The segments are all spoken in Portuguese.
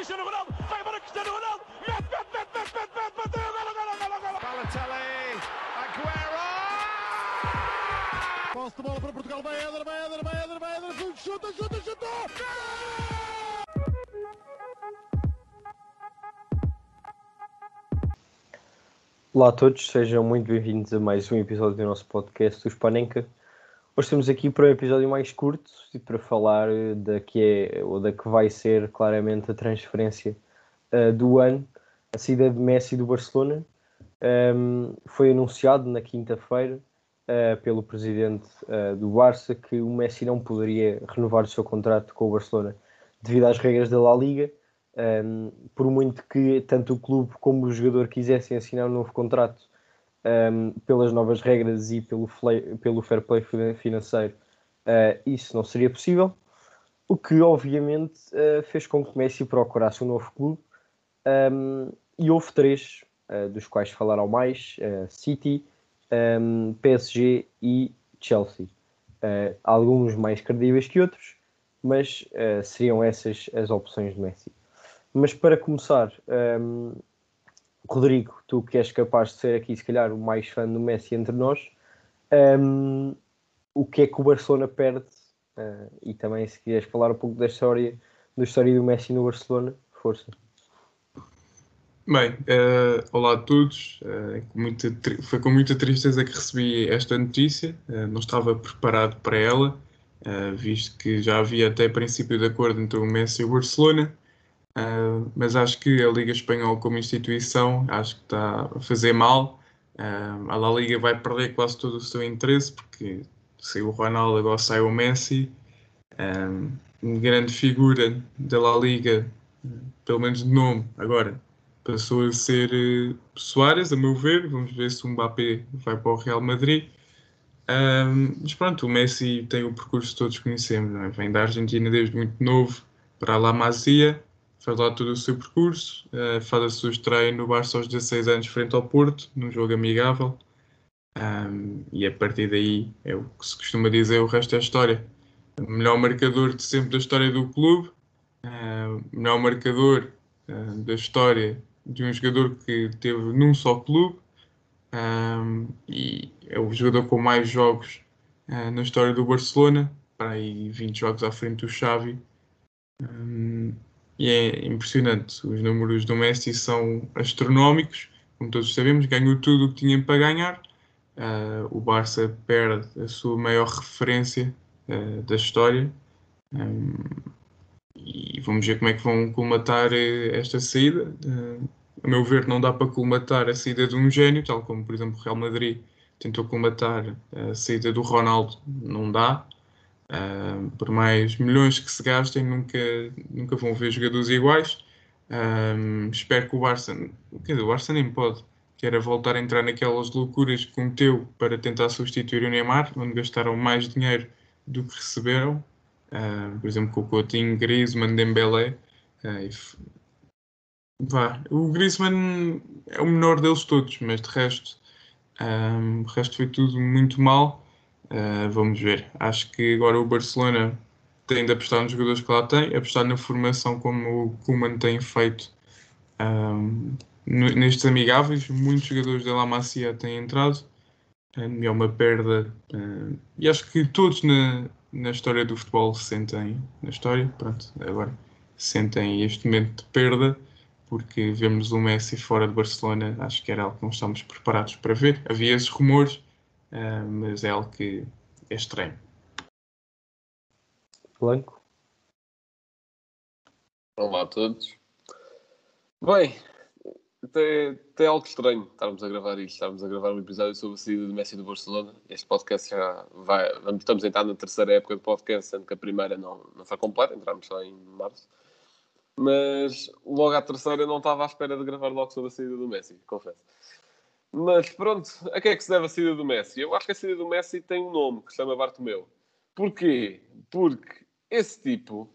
Cristiano Ronaldo, vai embora Cristiano Ronaldo, mete, mete, mete, mete, mete, mete, bateu, golo, golo, golo, golo. Balotelli, Aguero! Posse de bola para Portugal, vai Éder, vai Éder, vai Éder, vai Éder, chuta, chuta, chuta! Olá a todos, sejam muito bem-vindos a mais um episódio do nosso podcast, o Spanenka. Hoje estamos aqui para um episódio mais curto e para falar eh, da que é, ou da que vai ser claramente a transferência uh, do ano, a saída de Messi do Barcelona. Um, foi anunciado na quinta-feira uh, pelo presidente uh, do Barça que o Messi não poderia renovar o seu contrato com o Barcelona devido às regras da La Liga um, por muito que tanto o clube como o jogador quisessem assinar um novo contrato um, pelas novas regras e pelo, pelo fair play financeiro, uh, isso não seria possível. O que, obviamente, uh, fez com que Messi procurasse um novo clube. Um, e houve três, uh, dos quais falaram mais: City, PSG e Chelsea. alguns mais credíveis que outros, mas seriam essas as opções de Messi. Mas para começar, um, Rodrigo, tu que és capaz de ser aqui, se calhar, o mais fã do Messi entre nós, um, o que é que o Barcelona perde? Uh, e também, se quiseres falar um pouco da história, da história do Messi no Barcelona, força. Bem, uh, olá a todos. Uh, com muita, foi com muita tristeza que recebi esta notícia. Uh, não estava preparado para ela, visto que já havia até princípio de acordo entre o Messi e o Barcelona. Uh, mas acho que a Liga Espanhola como instituição acho que está a fazer mal. Uh, a La Liga vai perder quase todo o seu interesse porque saiu o Ronaldo, agora sai o Messi. Um, uma grande figura da La Liga, pelo menos de nome, agora passou a ser uh, Soares, a meu ver. Vamos ver se o Mbappé vai para o Real Madrid. Um, mas pronto, o Messi tem o percurso que todos conhecemos, é? vem da Argentina desde muito novo para a La Masia faz lá todo o seu percurso, uh, faz a sua estreia no Barça aos 16 anos frente ao Porto, num jogo amigável. Um, e a partir daí é o que se costuma dizer, o resto é história. O melhor marcador de sempre da história do clube, uh, melhor marcador uh, da história de um jogador que teve num só clube um, e é o jogador com mais jogos uh, na história do Barcelona, para aí 20 jogos à frente do Xavi. Um, e é impressionante. Os números do Messi são astronómicos, como todos sabemos, ganhou tudo o que tinha para ganhar. Uh, o Barça perde a sua maior referência uh, da história. Um, e vamos ver como é que vão colmatar eh, esta saída. Uh, a meu ver, não dá para colmatar a saída de um gênio, tal como, por exemplo, o Real Madrid tentou colmatar a saída do Ronaldo, não dá. Uh, por mais milhões que se gastem, nunca, nunca vão ver jogadores iguais. Uh, espero que o Barça, quer dizer, o Barça nem pode, que era voltar a entrar naquelas loucuras que cometeu para tentar substituir o Neymar, onde gastaram mais dinheiro do que receberam. Uh, por exemplo, com o Coutinho, Griezmann, Dembélé. Uh, vá. O Griezmann é o menor deles todos, mas de resto, um, o resto foi tudo muito mal. Uh, vamos ver. Acho que agora o Barcelona tem de apostar nos jogadores que lá tem, apostar na formação como o Kuman tem feito um, nestes amigáveis. Muitos jogadores da La Masia têm entrado. Um, é uma perda. E acho que todos na, na história do futebol sentem na história, pronto, agora sentem este momento de perda porque vemos o Messi fora de Barcelona, acho que era algo que não estamos preparados para ver. Havia esses rumores, uh, mas é algo que é estranho. Blanco. Olá a todos. Bem, tem, tem algo estranho estarmos a gravar isto, estarmos a gravar um episódio sobre a saída do Messi do Barcelona. Este podcast já vai. Estamos a entrar na terceira época de podcast, sendo que a primeira não, não foi completa, entramos só em março. Mas logo à terceira não estava à espera de gravar logo sobre a saída do Messi, confesso. Mas pronto, a que é que se deve a saída do Messi? Eu acho que a saída do Messi tem um nome que se chama Bartomeu. Porquê? Porque esse tipo,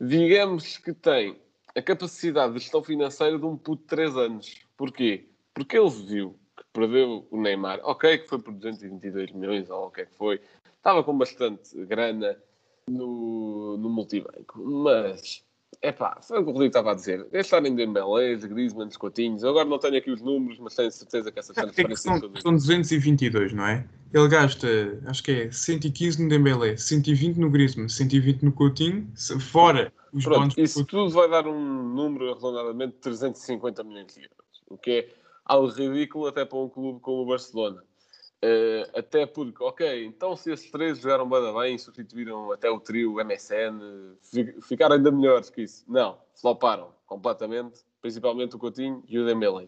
digamos que tem a capacidade de gestão financeira de um puto de 3 anos. Porquê? Porque ele viu que perdeu o Neymar. Ok, que foi por 222 milhões ou o que é que foi. Estava com bastante grana no, no multibanco. Mas Epá, foi o que o Rodrigo estava a dizer. Gastar em Dembélés, Griezmann, Coutinhos. Eu agora não tenho aqui os números, mas tenho certeza que essa É que transferência são, são 222, não é? Ele gasta, acho que é 115 no Dembélé, 120 no Griezmann, 120 no Coutinho, fora os Pronto, do isso tudo vai dar um número arredondadamente de 350 milhões de euros. O que é algo ridículo até para um clube como o Barcelona. Eh, até porque, ok, então se esses três jogaram bem, bem, substituíram até o trio MSN, fi- ficaram ainda melhores que isso. Não, floparam completamente, principalmente o Coutinho e o Dembélé.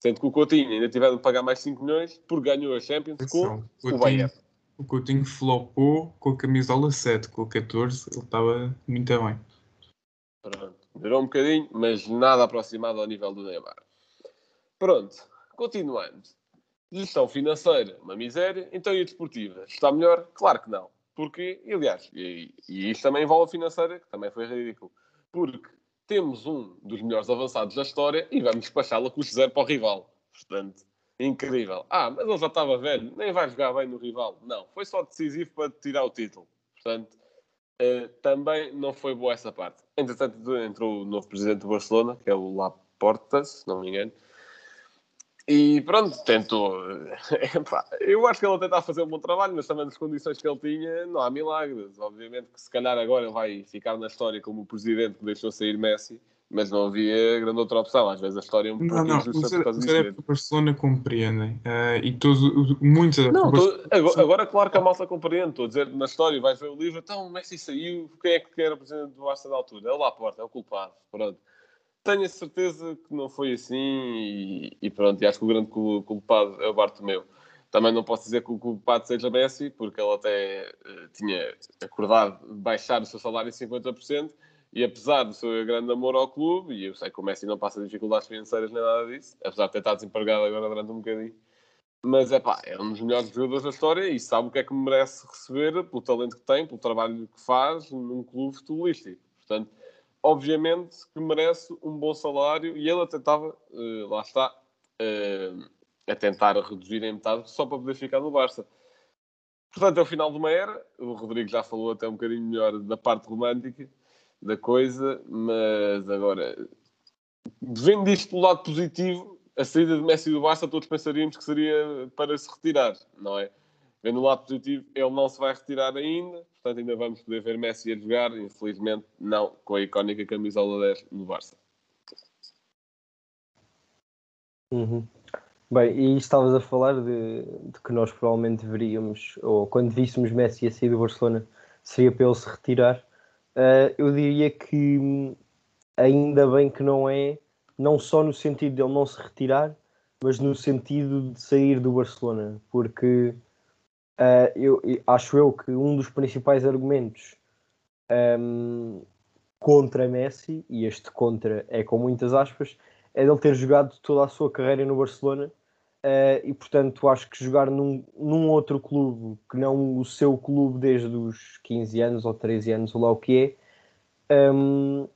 Sendo que o Coutinho ainda tiveram de pagar mais 5 milhões porque ganhou a Champions com Atenção, o Coutinho- Bayern. O Coutinho flopou com a camisola 7, com o 14, ele estava muito bem. Pronto, melhorou um bocadinho, mas nada aproximado ao nível do Neymar. Pronto, continuando. Gestão financeira, uma miséria. Então e a desportiva? Está melhor? Claro que não. Porque, aliás, e, e isto também envolve a financeira, que também foi ridículo. Porque temos um dos melhores avançados da história e vamos despachá-lo a custo zero para o rival. Portanto, incrível. Ah, mas ele já estava velho, nem vai jogar bem no rival. Não, foi só decisivo para tirar o título. Portanto, Uh, também não foi boa essa parte. Entretanto, entrou o novo presidente do Barcelona, que é o Laporta, se não me engano. E pronto, tentou. Epá, eu acho que ele até está a fazer um bom trabalho, mas também nas condições que ele tinha, não há milagres. Obviamente que se calhar agora ele vai ficar na história como o presidente que deixou sair Messi, mas não havia grande outra opção. Às vezes a história é um Não, pouco não, injusta os, por causa disso. adeptos do Barcelona compreendem. eh, e todos, os- muitos Não, tô- agora, agora claro que a malta compreende. Estou a dizer, na história, vais ver o livro, então o Messi saiu, quem é que era presidente do Barça da altura? É o Laporta, é o culpado. Pronto. Tenho a certeza que não foi assim e, e pronto, e acho que o grande cul- culpado é o Bartomeu. Também não posso dizer que o culpado seja Messi, porque ele até eh, tinha acordado baixar o seu salário em 50%, e apesar do seu grande amor ao clube, e eu sei que o Messi não passa dificuldades financeiras nem nada disso, apesar de ter estado desempregado agora durante um bocadinho, mas é pá, é um dos melhores jogadores da história e sabe o que é que merece receber pelo talento que tem, pelo trabalho que faz num clube futebolístico. Portanto, obviamente que merece um bom salário e ele até estava, eh, lá está, eh, a tentar reduzir em metade só para poder ficar no Barça. Portanto, é o final de uma era. O Rodrigo já falou até um bocadinho melhor da parte romântica da coisa, mas agora, vendo isto do lado positivo, a saída de Messi do Barça, todos pensaríamos que seria para se retirar, não é? Vendo o lado positivo, ele não se vai retirar ainda, portanto, ainda vamos poder ver Messi a jogar, infelizmente, não com a icónica camisola 10 no Barça. Uhum. Bem, e estavas a falar de, de que nós provavelmente veríamos, ou quando víssemos Messi a sair do Barcelona, seria para ele se retirar. Uh, eu diria que ainda bem que não é, não só no sentido de ele não se retirar, mas no sentido de sair do Barcelona, porque uh, eu, eu- acho eu que um dos principais argumentos hum, contra Messi, e este contra é com muitas aspas, é dele ter jogado toda a sua carreira no Barcelona eh, e portanto acho que jogar num, num outro clube que não o seu clube desde os 15 anos ou 13 anos ou lá o que é hum,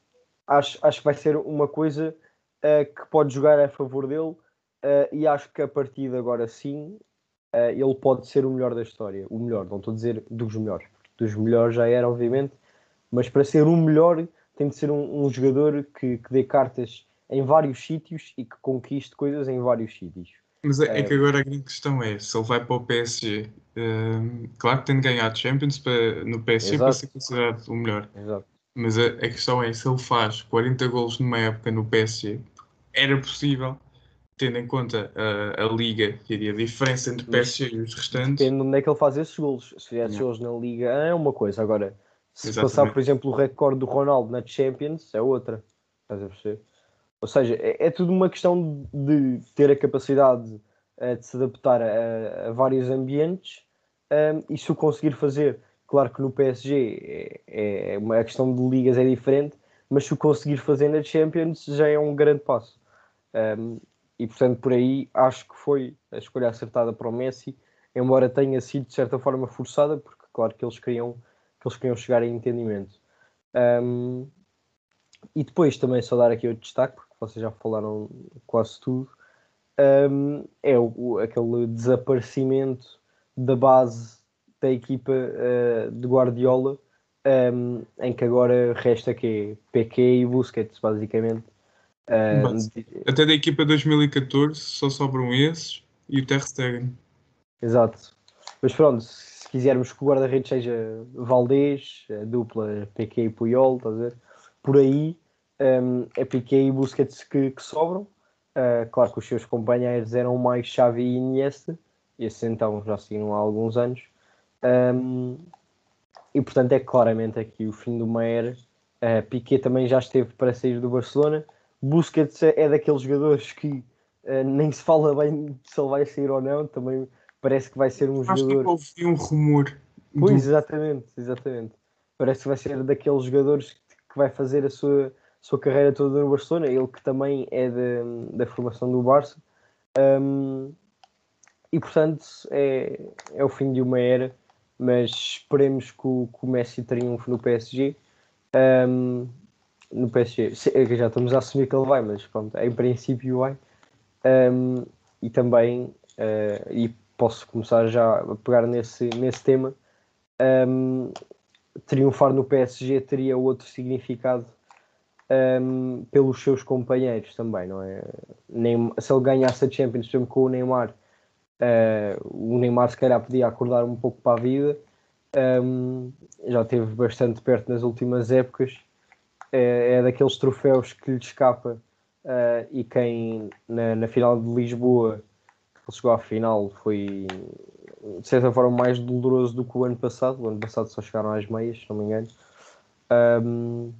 acho, acho que vai ser uma coisa eh, que pode jogar a favor dele eh, e acho que a partir de agora sim eh, ele pode ser o melhor da história o melhor, não estou a dizer dos melhores dos melhores já era obviamente mas para ser o melhor tem de ser um, um jogador que, que dê cartas em vários sítios e que conquiste coisas em vários sítios. Mas é, é que agora a grande questão é, se ele vai para o PSG, hum, claro que tem de ganhar Champions para, no PSG para Exato. ser considerado o melhor. Exato. Mas a, a questão é, se ele faz 40 golos numa época no PSG, era possível, tendo em conta a, a liga e a diferença entre PSG e os restantes. Depende de onde é que ele faz esses golos. Se fizer esses golos na Liga é uma coisa. Agora, se Exatamente. passar, por exemplo, o recorde do Ronaldo na Champions, é outra. Estás a perceber? Ou seja, é, é tudo uma questão de ter a capacidade eh, de se adaptar a, a vários ambientes ehm, e se o conseguir fazer. Claro que no PSG é, é uma a questão de ligas é diferente, mas se o conseguir fazer na Champions já é um grande passo. Um, e portanto, por aí acho que foi a escolha acertada para o Messi, embora tenha sido de certa forma forçada, porque claro que eles queriam, que eles queriam chegar a entendimento. Um, e depois também só dar aqui outro destaque, porque vocês já falaram quase tudo, um, é o, aquele desaparecimento da base da equipa uh, de Guardiola um, em que agora resta que PQ e Busquets, basicamente. Um, Até da equipa 2014 só sobram esses e o Ter Stegen. Exato. Mas pronto, se quisermos que o guarda-redes seja Valdez, a dupla PQ e Puyol, estás a ver? Por aí um, é PQ e Busquets que, que sobram. Uh, claro que os seus companheiros eram mais Xavi e Iniesta, esses então já seguiram há alguns anos. Um, e portanto é claramente aqui o fim de uma era. Uh, Piquet também já esteve para sair do Barcelona. Busquets é daqueles jogadores que uh, nem se fala bem se ele vai sair ou não. Também parece que vai ser um Acho jogador. que ouvi um rumor. Pois, do- exatamente, exatamente. Parece que vai ser daqueles jogadores que vai fazer a sua, sua carreira toda no Barcelona. Ele que também é da, da formação do Barça. Um, e portanto é, é o fim de uma era, mas esperemos que o, que o Messi triunfe no PSG. Um, no PSG, é já estamos a assumir que ele vai, mas pronto, em princípio vai. Um, e também, eh, e posso começar já a pegar nesse, nesse tema, um, triunfar no PSG teria outro significado um, pelos seus companheiros também, não é? Nem, se ele ganhasse a Champions por com o Neymar, uh, o Neymar se calhar podia acordar um pouco para a vida. Um, já esteve bastante perto nas últimas épocas. É, é daqueles troféus que lhe escapa uh, e quem na, na final de Lisboa ele chegou à final foi de certa forma mais doloroso do que o ano passado. O ano passado só chegaram às meias, se não me engano. Um,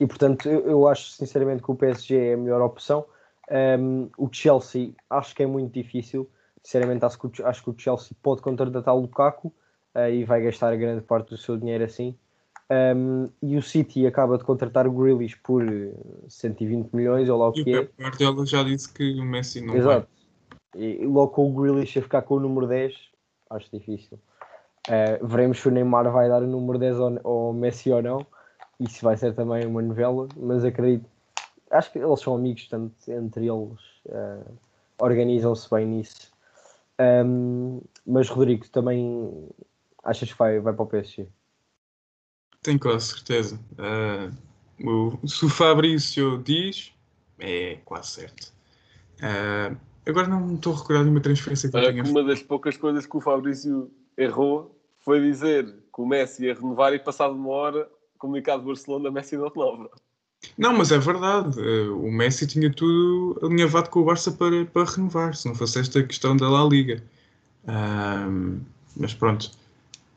e portanto, eu, eu acho sinceramente que o PSG é a melhor opção. Um, o Chelsea acho que é muito difícil. Sinceramente, acho que o, acho que o Chelsea pode contratar o Lukaku uh, e vai gastar grande parte do seu dinheiro assim. Um, e o City acaba de contratar o Grealish por 120 milhões, ou lá o E o que é. Pep Guardiola já disse que o Messi não Exato. E logo com o Grealish a ficar com o número 10, acho difícil. Uh, veremos se o Neymar vai dar o número 10 ao, ao Messi ou não. Isso vai ser também uma novela, mas acredito. Acho que eles são amigos, portanto, entre eles uh, organizam-se bem nisso. Um, mas Rodrigo, também achas que vai, vai para o PSG? Tenho quase certeza. Ah, o, se o Fabrício diz, é quase certo. Ah, agora não estou a recordar de uma transferência que eu tenha uma das poucas coisas que o Fabrício errou foi dizer que o Messi ia renovar e passado uma hora, comunicado de Barcelona, Messi não renova. Não, mas é verdade. eh, O Messi tinha tudo alinhavado com o Barça para, para renovar, se não fosse esta questão da La Liga. Mas pronto.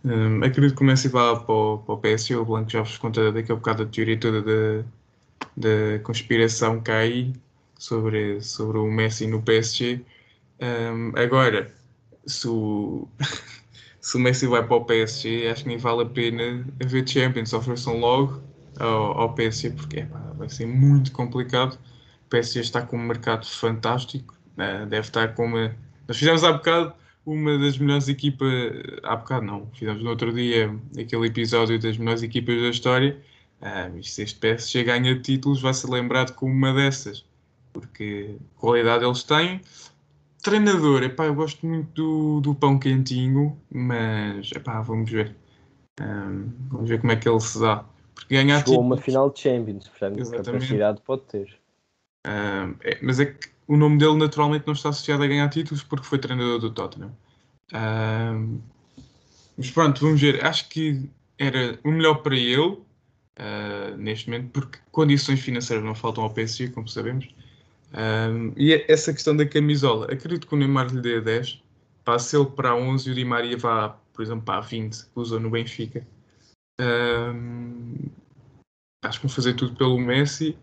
Ahm, acredito que o Messi vá para o, para o PSG. O Blanco já vos conta daquele bocado da teoria toda da, conspiração que há aí sobre, sobre o Messi no PSG. Ahm, agora, se o, se o Messi vai para o PSG, acho que nem vale a pena haver Champions. Ofereçam logo ao, ao PSG, porque vai ser muito complicado. O PSG está com um mercado fantástico, eh, deve estar com uma. Nós fizemos há bocado uma das melhores equipas. Há bocado não, fizemos no outro dia aquele episódio das melhores equipas da história. Ah, se este PSG ganha títulos, vai ser lembrado como uma dessas, porque qualidade eles têm. Treinador, epá, eu gosto muito do, do pão quentinho, mas epá, vamos ver. Ah, vamos ver como é que ele se dá. Porque ganhar Chegou a uma títulos- final de Champions, portanto, Exatamente. capacidade pode ter. Ah, é- mas é que o nome dele naturalmente não está associado a ganhar títulos porque foi treinador do Tottenham. Ah, mas pronto, vamos ver. Acho que era o melhor para ele ah, neste momento, porque condições financeiras não faltam ao PSG, como sabemos. E é- essa questão da camisola, acredito que o Neymar lhe dê a 10, passe ele para a 11 e o Di Maria vá, por exemplo, para a 20, que usou no Benfica. Acho que vão fazer tudo pelo Messi.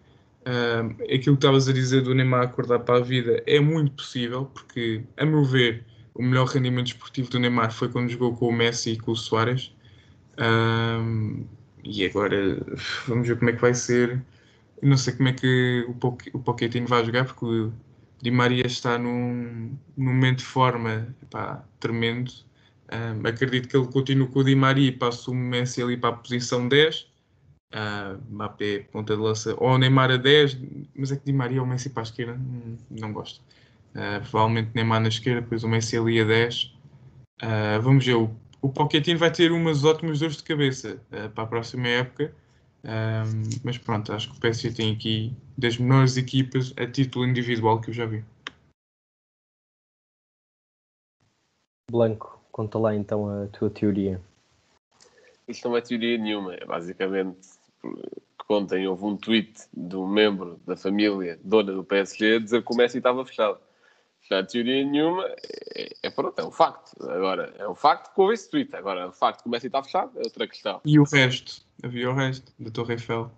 Um, aquilo que estavas a dizer do Neymar acordar para a vida é muito possível, porque, a meu ver, o melhor rendimento esportivo do Neymar foi quando jogou com o Messi e com o Soares. E agora vamos ver como é que vai ser. Eu não sei como é que o, Poc o Pochettino vai jogar, porque o Di Maria está num, num momento de forma epá, tremendo. Um, acredito que ele continue com o Di Maria e passe o Messi ali para a posição 10 uh, Mbappé, ponta de lança, ou Neymar a 10, mas é que Di Maria ou Messi para a esquerda, hum, não gosto. Uh, provavelmente Neymar na esquerda, depois o Messi ali a 10. Uh, vamos ver, o, o Pochettino vai ter umas ótimas dores de cabeça uh, para a próxima época. Mas pronto, acho que o PSG tem aqui das melhores equipas a título individual que eu já vi. Blanco, conta lá então a tua teoria. Isto não é teoria nenhuma, é basicamente que ontem houve um tweet de um membro da família dona do PSG a dizer que o Messi estava fechado. Já teoria nenhuma, é, é pronto, é um facto. Agora, é um facto que houve esse tweet. Agora, o facto que o Messi está fechado é outra questão. E o resto? Havia o resto da Torre Eiffel.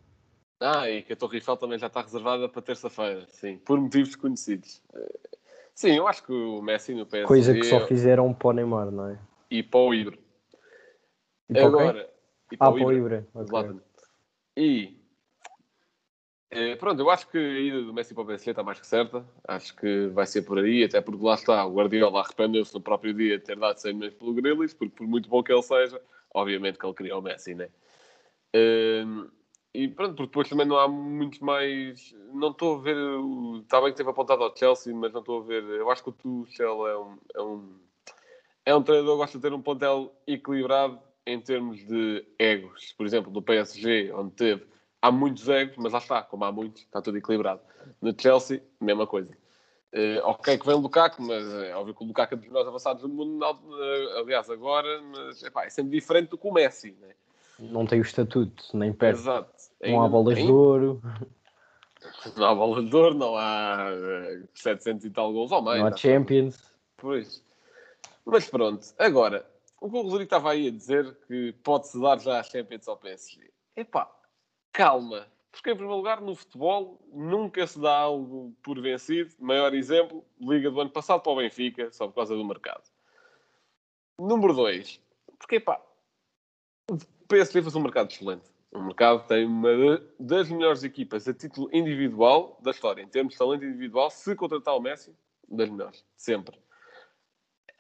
Ah, e que a Torre Eiffel também já está reservada para terça-feira, sim, por motivos desconhecidos. Sim, eu acho que o Messi no PSG... Coisa que só fizeram para o Neymar, não é? E para o Ibra. E para Agora... E para ah, para o Ibra. Okay. E é, pronto, eu acho que a ida do Messi para o PSG está mais que certa. Acho que vai ser por aí, até porque lá está, o Guardiola arrependeu-se no próprio dia de ter dado 100 milhões pelo Grealish, porque por muito bom que ele seja, obviamente que ele queria o Messi, né? Um, e pronto, porque depois também não há muito mais. Não estou a ver. Está bem que teve apontado ao Chelsea, mas não estou a ver. Eu acho que o Tuchel é um, é um, é um treinador que gosta de ter um pontel equilibrado em termos de egos. Por exemplo, no PSG, onde teve há muitos egos, mas lá está, como há muitos, está tudo equilibrado. No Chelsea, mesma coisa. Uh, ok que vem o Lukaku, mas é óbvio que o Lukaku é dos melhores avançados do mundo, uh, aliás, agora, mas epá, é sempre diferente do que o Messi, né? Não tem o estatuto, nem perto. Exato. Não há bolas de ouro. Não há bolas de ouro, não há uh, eh, 700 e tal gols ao meio. Não há Champions. Pois. Mas pronto, agora, o que o Rodrigo estava aí a dizer que pode-se dar já a Champions ao PSG. Epá, calma. Porque, em primeiro lugar, no futebol nunca se dá algo por vencido. Maior exemplo, Liga do ano passado para o Benfica, só por causa do mercado. Número 2. Porque, pá, o PSG faz um mercado excelente. O mercado tem uma das melhores equipas a título individual da história. Em termos de talento individual, se contratar o Messi, das melhores. Sempre.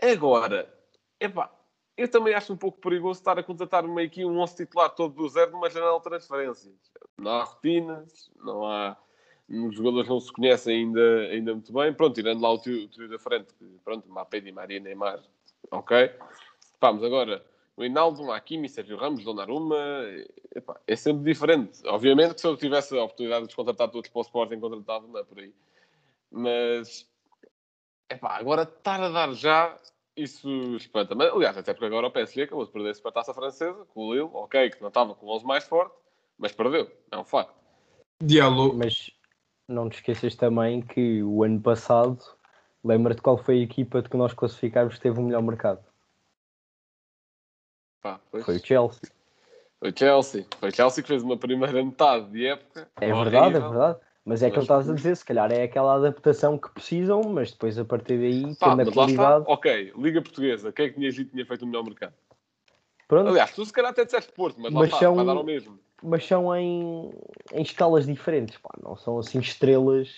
Agora, epá, eu também acho um pouco perigoso estar a contratar uma aqui um 11 titular todo do zero numa janela de transferências. Não há rotinas, não há. Os jogadores não se conhecem ainda, ainda muito bem. Pronto, tirando lá o tio, da frente, que, pronto, Mbappé, Di Maria, Neymar, ok. Vamos agora, o Hinaldo, Hakimi, Sérgio Ramos, Donnarumma, epá, é sempre diferente. Obviamente que se eu tivesse a oportunidade de contratar todos para o Sporting, contratava, não é por aí. Mas, epá, agora estar a dar já isso espanta-me. Aliás, até porque agora o PSG acabou de perder-se para a taça francesa, com o Lille, ok, que não estava com o 11 mais forte, mas perdeu, é um facto. Diálogo. Mas não te esqueças também que o ano passado, lembra-te qual foi a equipa de que nós classificámos que teve o melhor mercado? Pá, foi o Chelsea. Foi o Chelsea. Foi o Chelsea que fez uma primeira metade de época. É verdade, é verdade. Mas é que ele estás a dizer, se calhar é aquela adaptação que precisam, mas depois a partir daí, Pá, tendo a qualidade... Ok, Liga Portuguesa, quem é que tinha dito tinha feito o melhor mercado? Pronto. Aliás, tu se calhar até disseste Porto, mas, mas lá são, vai dar ao mesmo. Mas são em, em escalas diferentes, pá, não são assim estrelas.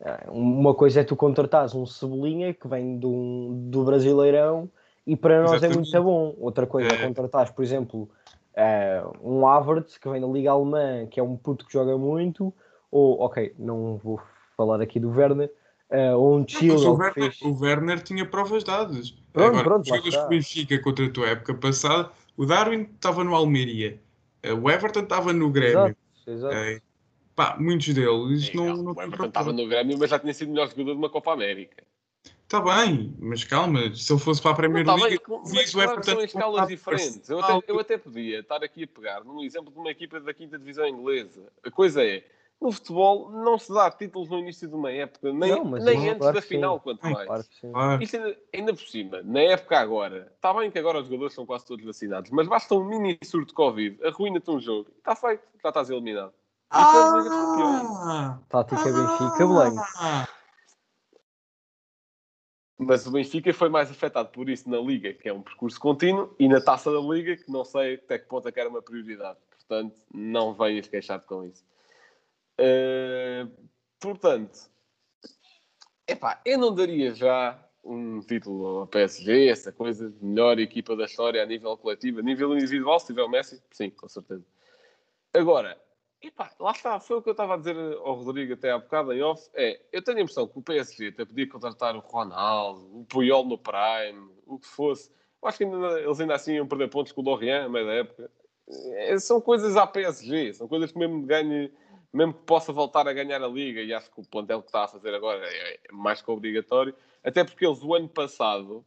É, uma coisa é tu contratares um Cebolinha que vem do, do Brasileirão e para nós Exatamente. é muito bom. Outra coisa é, é contratares, por exemplo, é, um Havertz que vem da Liga Alemã, que é um puto que joga muito ou, ok, não vou falar aqui do Werner, uh, ou um Chilwell o, Werner, fez... o Werner tinha provas dadas. Pronto, Agora, pronto, que o Benfica contra a tua época passada, o Darwin estava no Almeria, uh, o Everton estava no Grêmio. Exato, exato. Uh, pá, muitos deles não, não, O Everton estava no Grêmio, mas já tinha sido melhor jogador de uma Copa América. Está bem, mas calma, se ele fosse para a Premier não, tá League, bem, mas Everton são em escalas diferentes. Eu até, eu até podia estar aqui a pegar num exemplo de uma equipa da quinta divisão inglesa. A coisa é, no futebol não se dá títulos no início de uma época, nem, não, nem antes claro da final, sim. quanto mais. Claro claro. Isto ainda, ainda, por cima, na época agora, está bem que agora os jogadores são quase todos vacinados, mas basta um mini surto de Covid, arruína-te um jogo, está feito, já estás eliminado. Ah, Tática Benfica, Blanco. Mas o Benfica foi mais afetado por isso na Liga, que é um percurso contínuo, e na taça da Liga, que não sei até que ponto é que era uma prioridade. Portanto, não venhas queixar com isso. Uh, portanto, epá, eu não daria já um título ao PSG, essa coisa, melhor equipa da história a nível coletivo, a nível individual, se tiver o Messi, sim, com certeza. Agora, epá, lá está, foi o que eu estava a dizer ao Rodrigo até há bocado em off, é, eu tenho a impressão que o PSG até podia contratar o Ronaldo, o Puyol no Prime, o que fosse, Eu acho que ainda, eles ainda assim iam perder pontos com o Lorient, a meio da época. É, são coisas à PSG, são coisas que mesmo ganhe, mesmo que possa voltar a ganhar a Liga, e acho que o plantel que está a fazer agora é, é mais que obrigatório, até porque eles, o ano passado,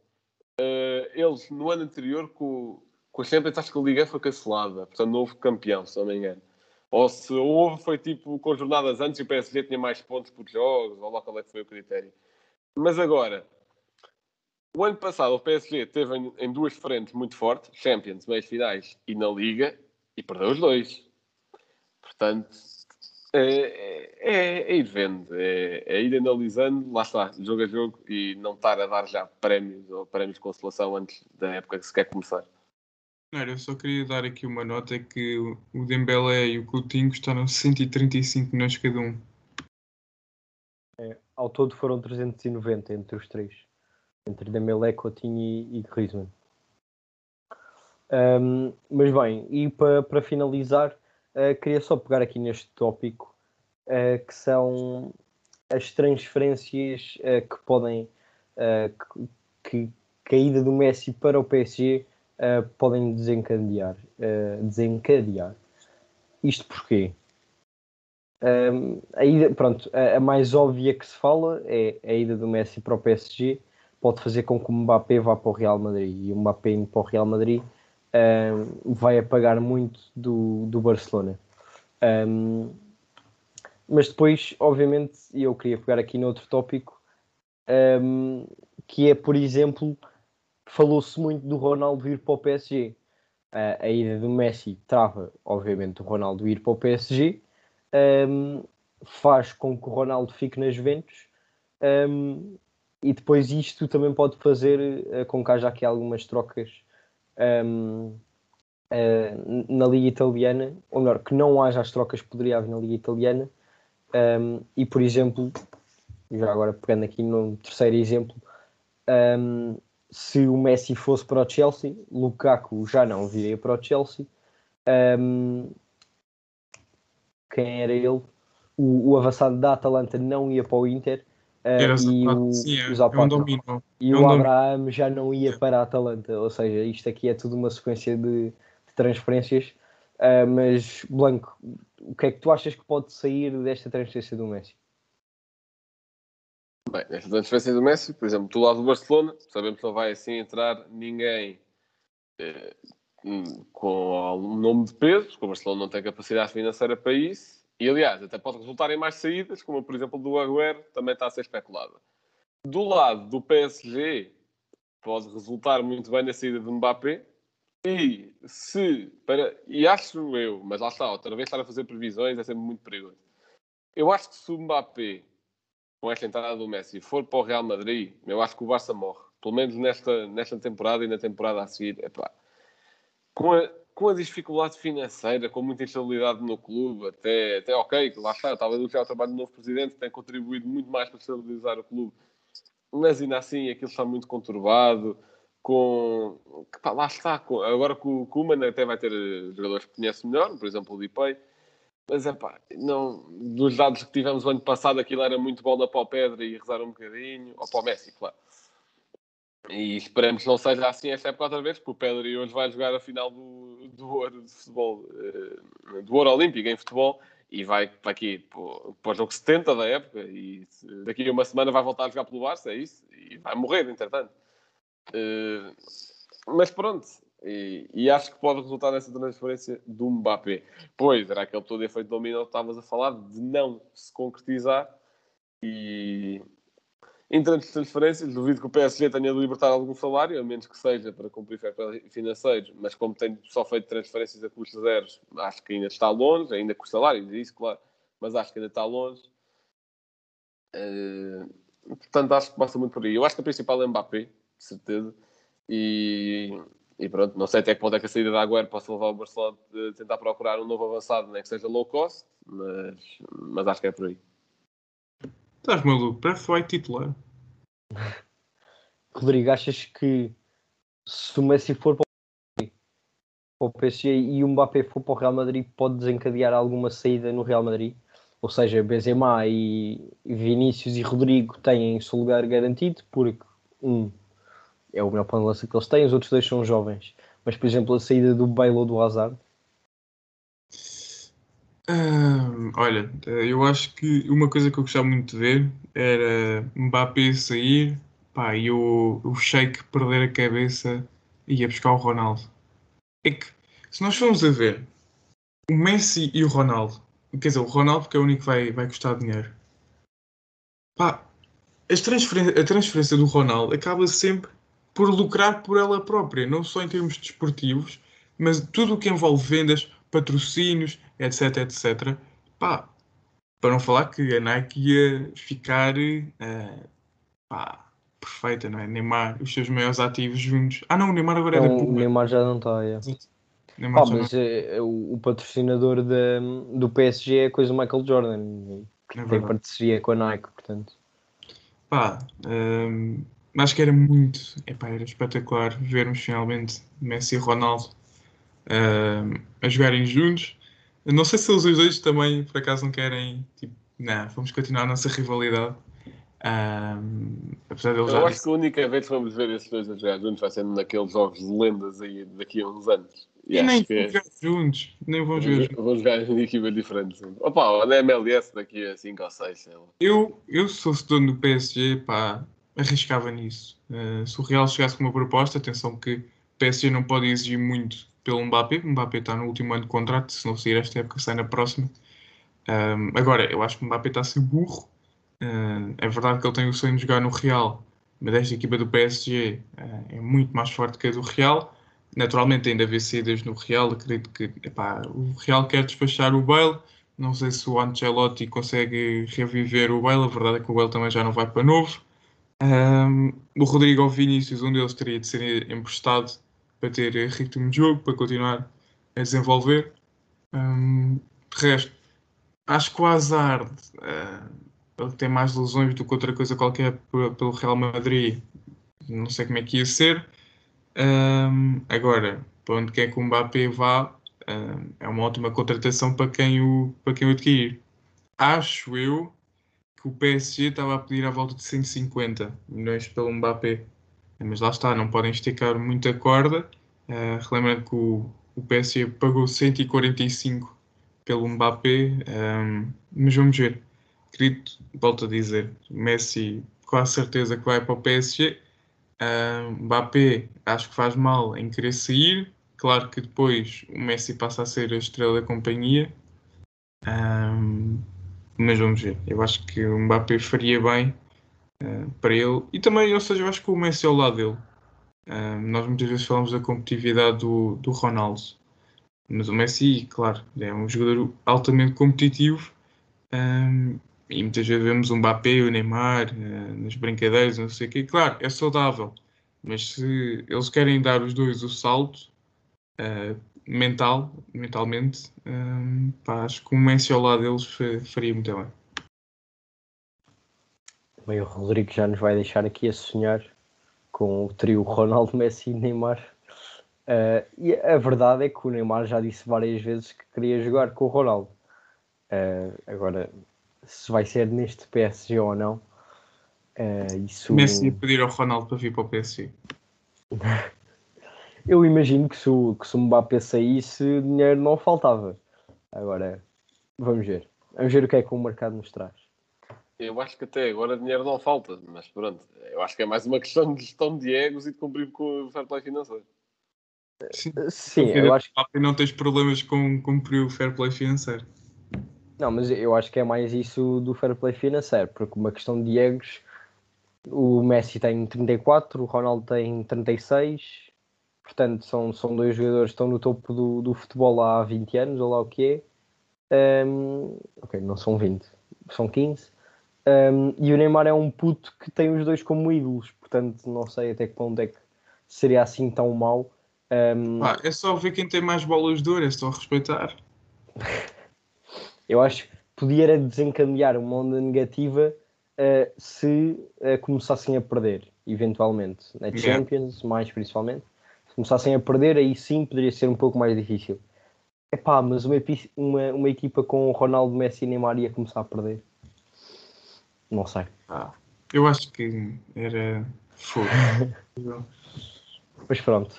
uh, eles, no ano anterior, com, com a Champions, acho que a Liga foi cancelada, portanto não houve campeão, se não me engano. Ou se houve, foi tipo com jornadas antes e o PSG tinha mais pontos por jogos, ou lá qual é que foi o critério. Mas agora, o ano passado o PSG teve em, em duas frentes muito fortes, Champions, meias finais e na Liga, e perdeu os dois. Portanto, é, é, é ir vendo, é, é, ir analisando, lá está, jogo a jogo, e não estar a dar já prémios ou prémios de consolação antes da época que se quer começar. eu só queria dar aqui uma nota que o Dembélé e o Coutinho custaram 135 milhões cada um. É, ao todo foram 390 entre os três. Entre Dembélé, Coutinho e, e Griezmann. Um, mas bem, e para, para finalizar, uh, queria só pegar aqui neste tópico uh, que são as transferências uh, que podem que, que, a ida do Messi para o PSG podem desencadear, desencadear. Isto porquê? Um, a ida, pronto, a, a, mais óbvia que se fala é a ida do Messi para o PSG pode fazer com que o Mbappé vá para o Real Madrid e o Mbappé indo para o Real Madrid um, vai apagar muito do, do Barcelona. Um, mas depois, obviamente, eu queria pegar aqui noutro tópico, um, que é, por exemplo, falou-se muito do Ronaldo ir para o PSG. Uh, a ida do Messi trava, obviamente, o Ronaldo ir para o PSG, faz com que o Ronaldo fique nas Juventus, e depois isto também pode fazer uh, com que haja aqui algumas trocas um, uh, eh, na Liga Italiana, ou melhor, que não haja as trocas que poderia haver na Liga Italiana. Um, e, por exemplo, já agora pegando aqui no terceiro exemplo, um, se o Messi fosse para o Chelsea, Lukaku já não viria para o Chelsea. quem era ele? O, o avançado da Atalanta não ia para o Inter Uh, e o, sim, é, é um e é um o Abraham já não ia para a Atalanta, ou seja, isto aqui é tudo uma sequência de, de transferências. Uh, mas, Blanco, o que é que tu achas que pode sair desta transferência do Messi? Bem, nesta transferência do Messi, por exemplo, do lado do Barcelona, sabemos que não vai assim entrar ninguém eh, com um nome de peso, porque o Barcelona não tem capacidade financeira para isso e aliás, até pode resultar em mais saídas, como por exemplo do Agüero, também está a ser especulada. Do lado do PSG, pode resultar muito bem na saída de Mbappé. E se, para, e acho eu, mas lá está, outra vez estar a fazer previsões é sempre muito perigoso. Eu acho que se o Mbappé, com esta entrada do Messi, for para o Real Madrid, eu acho que o Barça morre. Pelo menos nesta, nesta temporada e na temporada a seguir. Epá, com a, com a dificuldade financeira, com muita instabilidade no clube, até, até ok, lá está, talvez o trabalho do novo presidente tem contribuído muito mais para estabilizar o clube, mas ainda assim aquilo está muito conturbado, com, pá, lá está, com, agora com o Kuman até vai ter jogadores que conhece melhor, por exemplo o Dipei, mas é pá, não, dos dados que tivemos o ano passado aquilo era muito bola para o Pedro e rezar um bocadinho, ou para o Messi, claro. E esperemos que não seja assim esta época outra vez, porque o Pedro hoje vai jogar a final do, do ouro de futebol, eh, do ouro olímpico em futebol, e vai para aqui para o jogo 70 da época, e daqui a uma semana vai voltar a jogar pelo Barça, é isso, e vai morrer, entretanto. Eh, mas pronto, e, e, acho que pode resultar nessa transferência do Mbappé. Pois, era aquele todo efeito domínio que estavas a falar, de não se concretizar, e, em de transferências, duvido que o PSG tenha de libertar algum salário, a menos que seja para cumprir financeiros, mas como tem só feito transferências a custos zeros, acho que ainda está longe, ainda com os salários, isso, claro, mas acho que ainda está longe. Uh, portanto, acho que passa muito por aí. Eu acho que a principal é Mbappé, de certeza, e, e pronto, não sei até que ponto é que a saída da Agüero possa levar o Barcelona a tentar procurar um novo avançado, nem que seja low cost, mas, mas acho que é por aí. Estás maluco? Parece vai titular. Rodrigo, achas que se o Messi for para o PSG e o Mbappé for para o Real Madrid, pode desencadear alguma saída no Real Madrid? Ou seja, Benzema e Vinícius e Rodrigo têm o seu lugar garantido, porque um, é o melhor ponto de lança que eles têm, os outros dois são jovens. Mas, por exemplo, a saída do Bale ou do Hazard, Ah, olha, eh, eu acho que uma coisa que eu gostava muito de ver era Mbappé sair pá, e o, o Sheik perder a cabeça e ia buscar o Ronaldo. É que, se nós formos a ver, o Messi e o Ronaldo, quer dizer, o Ronaldo porque é o único que vai, vai custar dinheiro. Pá, as transferen- a transferência do Ronaldo acaba sempre por lucrar por ela própria, não só em termos desportivos, mas tudo o que envolve vendas, patrocínios, etc, etc. Pá, para não falar que a Nike ia ficar eh, pá, perfeita, não é? Neymar, os seus maiores ativos juntos. Ah não, o Neymar agora é da Então, o Puma. Neymar já não está. É. Neymar Ah, não- mas é, é o, o patrocinador da, do PSG é a coisa do Michael Jordan, que É tem parceria com a Nike, portanto. Pá, hum, acho que era muito, epá, era espetacular vermos finalmente Messi e Ronaldo hum, a jogarem juntos. Não sei se eles os dois também, por acaso, não querem, tipo, não, vamos continuar a nossa rivalidade. Hum, apesar de Eu acho que a única vez que vamos ver esses dois a jogar juntos vai ser naqueles jogos de lendas aí daqui a uns anos. E, e nem que vão jogar juntos, nem vão jogar juntos. vão jogar em equipas diferentes. Opa, na MLS daqui a 5 ou 6, sei lá. Eu, eu se fosse dono do PSG, pá, arriscava nisso. Uh, se o Real chegasse com uma proposta, atenção que o PSG não pode exigir muito pelo Mbappé. O Mbappé está no último ano de contrato, se não sair esta época, sai na próxima. Um, agora, eu acho que o Mbappé está a ser burro. Uh, é verdade que ele tem o sonho de jogar no Real, mas esta equipa do PSG uh, é muito mais forte que a do Real. Naturalmente, ainda vê saídas no Real. Acredito que epá, o Real quer despachar o Bale. Não sei se o Ancelotti consegue reviver o Bale. A verdade é que o Bale também já não vai para novo. Um, o Rodrigo ou Vinícius, um deles teria de ser emprestado para ter ritmo de jogo, para continuar a desenvolver. Um, de resto, acho que o Hazard uh, tem mais lesões do que outra coisa qualquer pelo Real Madrid. Não sei como é que ia ser. Um, agora, para onde quer que o Mbappé vá, um, é uma ótima contratação para quem o, para quem o adquirir. Acho eu que o PSG estava a pedir à volta de 150 milhões pelo Mbappé. Mas lá está, não podem esticar muita corda. Uh, relembrando que o, o PSG pagou 145 pelo Mbappé, um, mas vamos ver. Acredito, volto a dizer, Messi quase certeza que vai para o PSG. Um, Mbappé acho que faz mal em querer sair. Claro que depois o Messi passa a ser a estrela da companhia. Um, mas vamos ver. Eu acho que o Mbappé faria bem uh, para ele. E também, ou seja, eu acho que o Messi é ao lado dele. Um, nós muitas vezes falamos da competitividade do, do Ronaldo. Mas o Messi, claro, é um jogador altamente competitivo. Um, e muitas vezes vemos o Mbappé, o Neymar, uh, nas brincadeiras, não sei o quê. Claro, é saudável. Mas se eles querem dar os dois o salto uh, mental, mentalmente, um, pá, acho que o Messi ao lado deles fa- faria muito bem. Bem, o Rodrigo já nos vai deixar aqui a sonhar com o trio Ronaldo, Messi e Neymar. Uh, e a verdade é que o Neymar já disse várias vezes que queria jogar com o Ronaldo. Uh, agora, se vai ser neste PSG ou não, uh, isso. Messi ia pedir ao Ronaldo para vir para o PSG. Eu imagino que se o, que se o Mbappé saísse, dinheiro não faltava. Agora, vamos ver. Vamos ver o que é que o mercado nos traz. Eu acho que até agora dinheiro não falta, mas pronto, eu acho que é mais uma questão de gestão de egos e de cumprir com o fair play financeiro. Sim, Sim, eu acho que. Não tens problemas com cumprir o fair play financeiro. Não, mas eu acho que é mais isso do fair play financeiro, porque uma questão de egos, o Messi tem 34, o Ronaldo tem 36, portanto são, são dois jogadores que estão no topo do, do futebol há 20 anos, ou lá o que é. Um, ok, não são 20, são 15. Um, e o Neymar é um puto que tem os dois como ídolos, portanto não sei até que ponto é que seria assim tão mau. Um, Pá, é só ver quem tem mais bolas de ouro, é só respeitar. eu acho que podia desencadear uma onda negativa uh, se uh, começassem a perder, eventualmente, na Yeah. Champions, mais principalmente. Se começassem a perder, aí sim poderia ser um pouco mais difícil. Epá, mas uma, uma, uma equipa com Ronaldo, Messi e Neymar ia começar a perder. Não sei. Eu acho que era fogo. Mas pronto,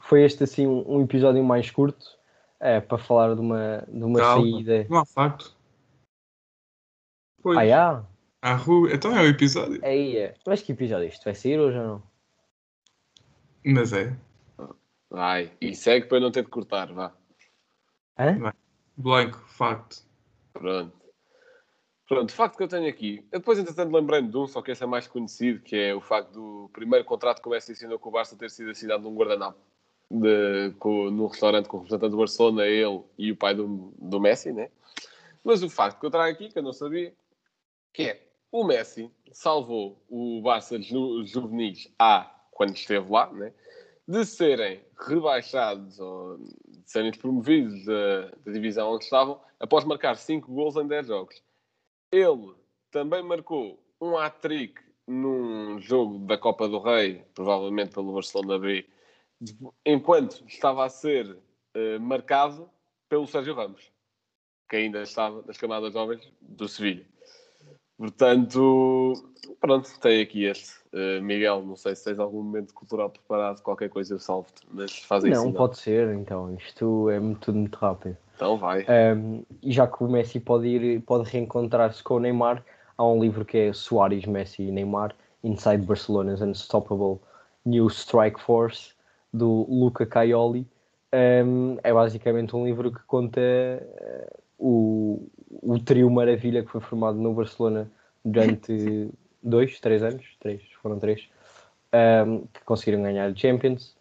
foi este assim um, episódio mais curto é, para falar de uma, de uma Calma, saída. Não há facto. Pois. Ah, já? Há rua. Então é o episódio. Aí é. Mas que episódio é isto? Vai sair hoje ou não? Mas é. Vai. E segue para eu não ter de cortar, vá. Hã? Blanco, facto. Pronto. Pronto, o facto que eu tenho aqui. Eu depois, entretanto, lembrei-me de um, só que esse é mais conhecido, que é o facto do primeiro contrato que o Messi assinou com o Barça ter sido assinado num guardanapo. De, com, num restaurante com o representante do Barcelona, ele e o pai do, do Messi, né? Mas o facto que eu trago aqui, que eu não sabia, que é o Messi salvou o Barça ju, juvenis A quando esteve lá, né? de serem rebaixados ou de serem despromovidos da, da divisão onde estavam após marcar 5 gols em 10 jogos. Ele também marcou um hat-trick num jogo da Copa do Rei, provavelmente pelo Barcelona B, enquanto estava a ser uh, marcado pelo Sérgio Ramos, que ainda estava nas camadas jovens do Sevilha. Portanto, pronto, tem aqui este. Uh, Miguel, não sei se tens algum momento cultural preparado, qualquer coisa eu salvo-te, mas faz isso. Não, pode ser, então. Isto é muito, tudo muito rápido. Então vai. Um, e já que o Messi pode ir, pode reencontrar-se com o Neymar, há um livro que é Soares, Messi e Neymar, Inside Barcelona's Unstoppable New Strike Force, do Luca Caioli. Um, é basicamente um livro que conta uh, o, o trio maravilha que foi formado no Barcelona durante dois, três anos, três, foram três, um, que conseguiram ganhar Champions.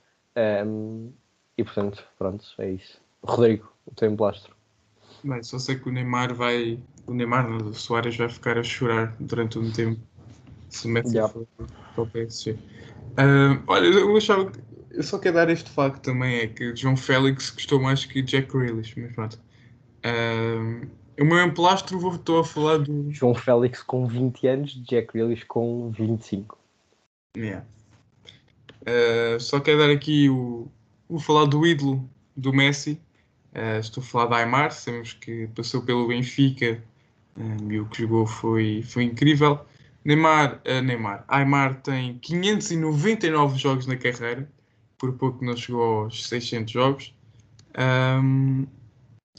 Um, e portanto, pronto, é isso. Rodrigo, o teu emplastro. Bem, só sei que o Neymar vai. O Neymar, o Soares vai ficar a chorar durante um tempo se Messi Yeah. para o PSG. Olha, eu achava que. Eu só quero dar este facto também: é que João Félix gostou mais que Jack Grealish, mas pronto. O meu emplastro, vou- estou a falar do. João Félix com 20 anos, Jack Grealish com 25. Yeah. Uh, só quero dar aqui o. Vou falar do ídolo do Messi. Uh, estou a falar da Aymar. Sabemos que passou pelo Benfica um, e o que jogou foi, foi incrível. Neymar, uh, Neymar. Aymar tem 599 jogos na carreira. Por pouco não chegou aos 600 jogos. Um,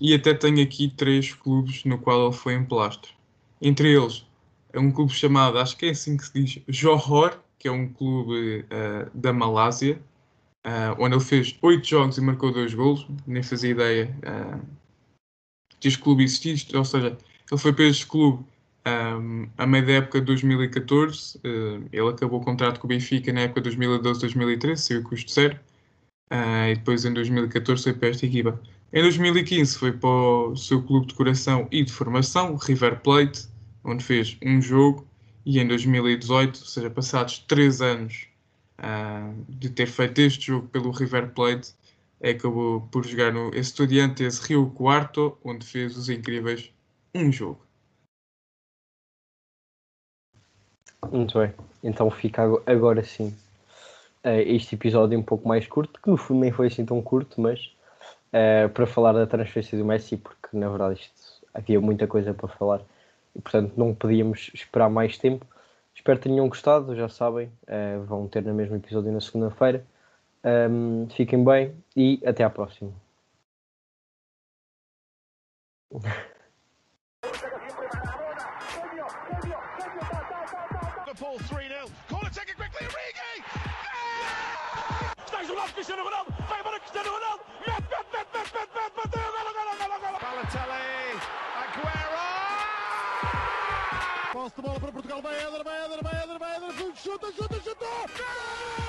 e até tem aqui três clubes no qual ele foi emplastro. Entre eles, é um clube chamado, acho que é assim que se diz, Johor, que é um clube uh, da Malásia, uh, onde ele fez oito jogos e marcou dois golos. Nem fazia ideia uh, de este clube existir, ou seja, ele foi para este clube um, a meio da época de 2014. uh, ele acabou o contrato com o Benfica na época de 2012-2013, saiu custo zero. Uh, e depois em 2014 foi para esta equipa. Em 2015 foi para o seu clube de coração e de formação, River Plate, onde fez um jogo. E em 2018, ou seja, passados três anos uh, de ter feito este jogo pelo River Plate, acabou por jogar no Estudiantes Rio Cuarto, onde fez os incríveis um jogo. Muito bem. Então fica ago- agora sim eh, este episódio um pouco mais curto, que no fundo nem foi assim tão curto, mas eh, para falar da transferência do Messi, porque na verdade isto, havia muita coisa para falar e portanto não podíamos esperar mais tempo. Espero que tenham gostado, já sabem, eh, vão ter no mesmo episódio na segunda-feira. Ahm, fiquem bem e até à próxima. Posse de bola para Portugal. Vai Éder, vai Éder, vai Éder, vai Éder. Chuta, chuta, chuta.